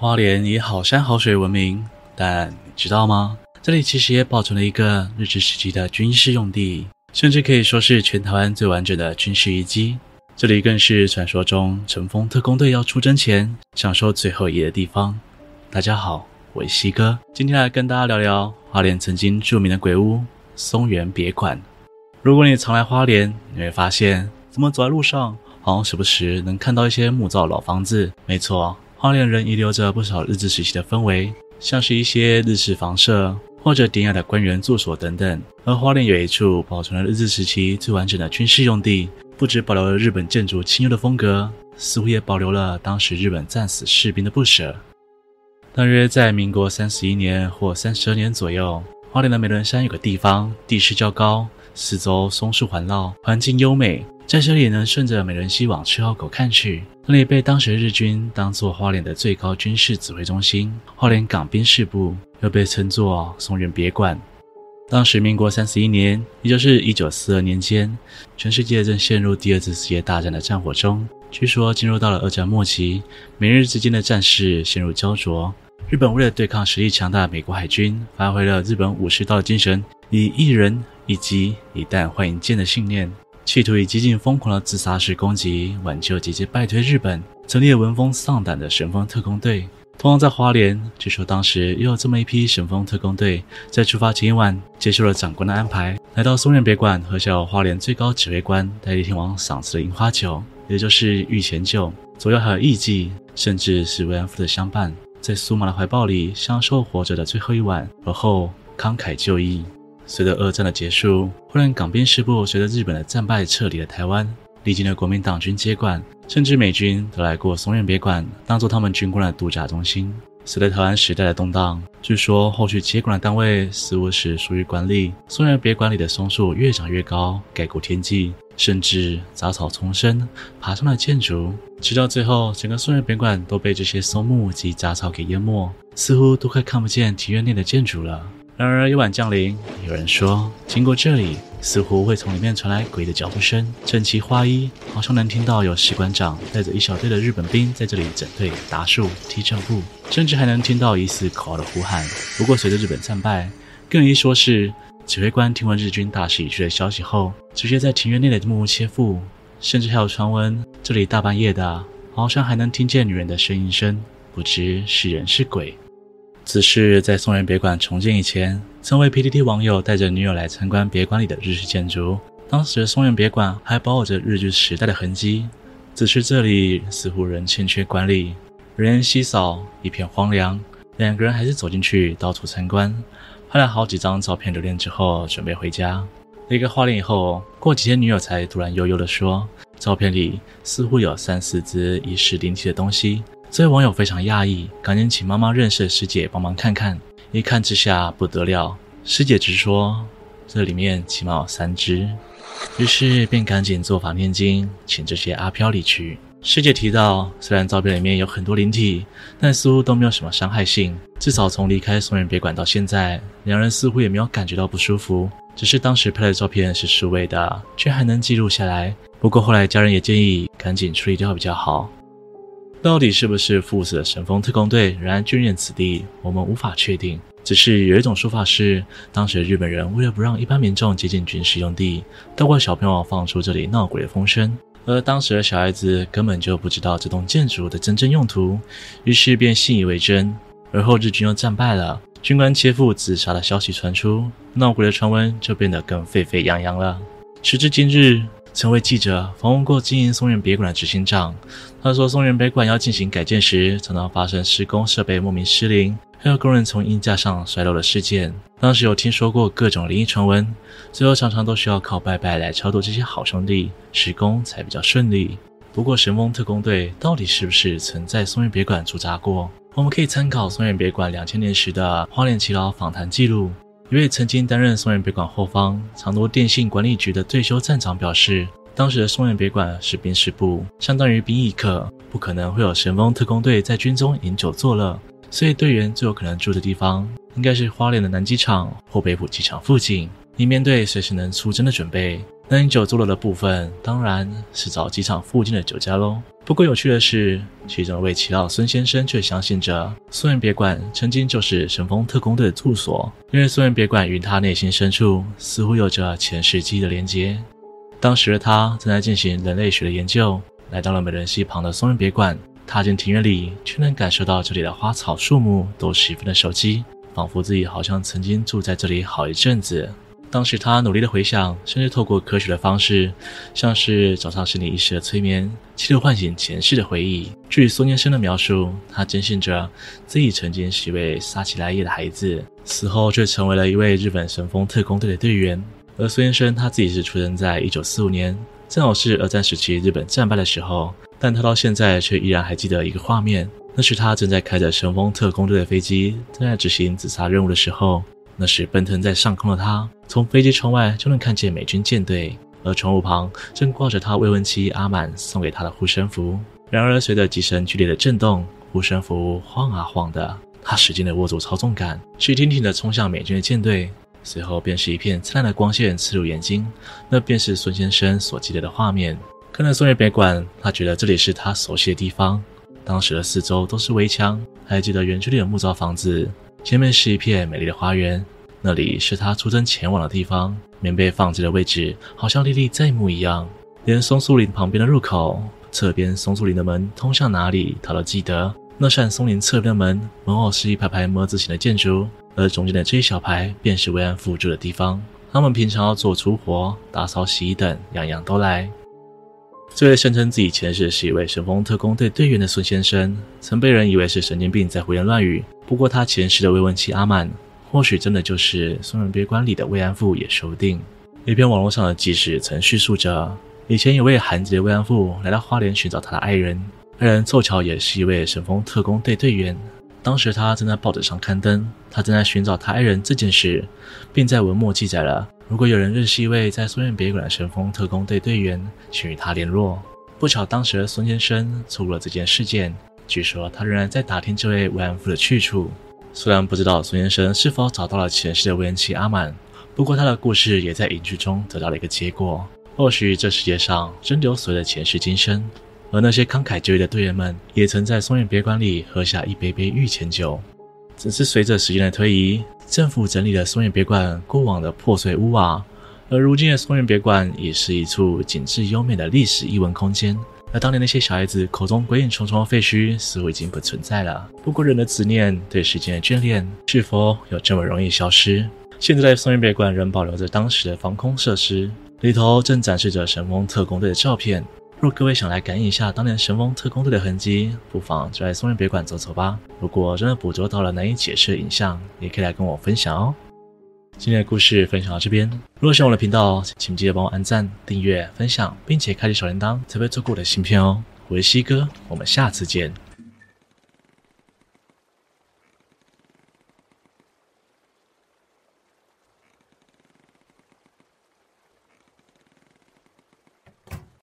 花莲以好山好水闻名，但你知道吗？这里其实也保存了一个日治时期的军事用地，甚至可以说是全台湾最完整的军事遗迹。这里更是传说中乘风特工队要出征前享受最后一夜的地方。大家好，我是西哥，今天来跟大家聊聊花莲曾经著名的鬼屋松原别馆。如果你常来花莲，你会发现，怎么走在路上，好像时不时能看到一些木造老房子。没错，花莲仍遗留着不少日治时期的氛围，像是一些日式房舍或者典雅的官员住所等等。而花莲有一处保存了日治时期最完整的军事用地，不只保留了日本建筑清幽的风格，似乎也保留了当时日本战死士兵的不舍。大约在民国三十一年或三十二年左右，花莲的美仑山有个地方，地势较高。四周松树环绕，环境优美，在这里能顺着美人溪往赤鱟口看去。那里被当时日军当作花莲的最高军事指挥中心，花莲港兵事部又被称作松原别馆。当时民国三十一年，也就是一九四二年间，全世界正陷入第二次世界大战的战火中。据说进入到了二战末期，美日之间的战事陷入胶着。日本为了对抗实力强大的美国海军，发挥了日本武士道的精神，以一人。以及以弹换一箭的信念，企图以极尽疯狂的自杀式攻击挽救节节败退日本，成立了闻风丧胆的神风特工队。同样在花莲，据说当时又有这么一批神风特工队，在出发前一晚接受了长官的安排，来到松原别馆喝下花莲最高指挥官代理天王赏赐的樱花酒，也就是御前酒，左右还有艺妓，甚至是慰安妇的相伴，在苏麻的怀抱里享受活着的最后一晚，而后慷慨就义。随着二战的结束，花莲港边事部随着日本的战败撤离了台湾，历经了国民党军接管，甚至美军都来过松原别馆，当做他们军官的度假中心。随着台湾时代的动荡，据说后续接管的单位似乎是属于管理松原别馆里的松树越长越高，盖过天际，甚至杂草丛生，爬上了建筑，直到最后，整个松原别馆都被这些松木及杂草给淹没，似乎都快看不见庭院内的建筑了。然而夜晚降临，有人说经过这里，似乎会从里面传来诡异的脚步声，整齐划一，好像能听到有士官长带着一小队的日本兵在这里整队打树、踢正步，甚至还能听到疑似口号的呼喊。不过随着日本战败，更有一说是指挥官听闻日军大势已去的消息后，直接在庭院内的木屋切腹，甚至还有传闻这里大半夜的，好像还能听见女人的呻吟声，不知是人是鬼。此事在松原别馆重建以前，曾为 PTT 网友带着女友来参观别馆里的日式建筑。当时松原别馆还保有着日据时代的痕迹，只是这里似乎仍欠缺管理，人烟稀少，一片荒凉。两个人还是走进去到处参观，拍了好几张照片留念之后，准备回家。离开花莲以后，过几天女友才突然悠悠地说，照片里似乎有三四只疑似灵体的东西。这位网友非常讶异，赶紧请妈妈认识的师姐帮忙看看。一看之下不得了，师姐直说这里面起码有三只，于是便赶紧做法念经，请这些阿飘离去。师姐提到，虽然照片里面有很多灵体，但似乎都没有什么伤害性。至少从离开松原别馆到现在，两人似乎也没有感觉到不舒服。只是当时拍的照片是数位的，却还能记录下来。不过后来家人也建议赶紧处理掉比较好。到底是不是赴死的神风特攻队仍然眷恋此地，我们无法确定。只是有一种说法是，当时日本人为了不让一般民众接近军事用地，透过小朋友放出这里闹鬼的风声，而当时的小孩子根本就不知道这栋建筑的真正用途，于是便信以为真。而后日军又战败了，军官切腹自杀的消息传出，闹鬼的传闻就变得更沸沸扬扬了。时至今日。曾为记者访问过经营松原别馆的执行长，他说，松原别馆要进行改建时，常常发生施工设备莫名失灵，还有工人从衣架上摔落的事件。当时有听说过各种灵异传闻，最后常常都需要靠拜拜来超度这些好兄弟，施工才比较顺利。不过神风特工队到底是不是曾在松原别馆驻扎过？我们可以参考松原别馆两千年时的花莲奇老访谈记录。一位曾经担任松原别馆后方长途电信管理局的退休站长表示，当时的松原别馆是兵事部，相当于兵役课，不可能会有神风特攻队在军中饮酒作乐，所以队员最有可能住的地方应该是花莲的南机场或北埔机场附近，以面对随时能出征的准备。那饮酒作乐的部分，当然是找机场附近的酒家喽。不过有趣的是，其中一位奇老孙先生却相信着松仁别馆曾经就是神风特攻队的住所，因为松仁别馆与他内心深处似乎有着前世记忆的连接。当时的他正在进行人类学的研究，来到了美人溪旁的松仁别馆，踏进庭院里，却能感受到这里的花草树木都十分的熟悉，仿佛自己好像曾经住在这里好一阵子。当时他努力的回想，甚至透过科学的方式，像是早上心理医师的催眠，企图唤醒前世的回忆。据孙先生的描述，他坚信着自己曾经是一位撒奇莱雅的孩子，死后却成为了一位日本神风特攻队的队员。而孙先生他自己是出生在一九四五年，正好是二战时期日本战败的时候，但他到现在却依然还记得一个画面，那是他正在开着神风特攻队的飞机，正在执行自杀任务的时候。那时奔腾在上空的他，从飞机窗外就能看见美军舰队，而窗户旁正挂着他未婚妻阿满送给他的护身符。然而，随着机身剧烈的震动，护身符晃啊晃的，他使劲的握住操纵杆，直挺挺的冲向美军的舰队。随后便是一片灿烂的光线刺入眼睛，那便是孙先生所记得的画面。看了松原别馆，他觉得这里是他熟悉的地方。当时的四周都是围墙，还记得园区里的木造房子。前面是一片美丽的花园，那里是他出征前往的地方。棉被放置的位置好像历历在目一样，连松树林旁边的入口、侧边松树林的门通向哪里，他都记得。那扇松林侧边的门，门后是一排排“么”字形的建筑，而中间的这一小排便是慰安妇住的地方。他们平常要做粗活、打扫、洗衣等，样样都来。这位声称自己前世是一位神风特工队队员的孙先生，曾被人以为是神经病在胡言乱语。不过，他前世的未婚妻阿曼，或许真的就是松仁别馆里的慰安妇也说不定。一篇网络上的纪实曾叙述着，以前有位韩籍的慰安妇来到花莲寻找她的爱人，爱人凑巧也是一位神风特工队队员。当时他正在报纸上刊登他正在寻找他爱人这件事，并在文末记载了。如果有人认识一位在松原别馆的神风特工队队员，请与他联络。不巧，当时的孙先生错过了这件事件。据说他仍然在打听这位慰安妇的去处。虽然不知道孙先生是否找到了前世的未婚妻阿满，不过他的故事也在影剧中得到了一个结果。或许这世界上真的有所谓的前世今生，而那些慷慨就义的队员们，也曾在松原别馆里喝下一杯杯御前酒。只是随着时间的推移，政府整理了松原别馆过往的破碎屋瓦，而如今的松原别馆已是一处景致优美的历史艺文空间。而当年那些小孩子口中鬼影重重的废墟，似乎已经不存在了。不过，人的执念对时间的眷恋，是否有这么容易消失？现在，松原别馆仍保留着当时的防空设施，里头正展示着神风特工队的照片。若各位想来感应一下当年神风特工队的痕迹，不妨就来松原别馆走走吧。如果真的捕捉到了难以解释的影像，也可以来跟我分享哦。今天的故事分享到这边，如果喜欢我的频道，请记得帮我按赞、订阅、分享，并且开启小铃铛，才会错过我的新片哦。我是西哥，我们下次见。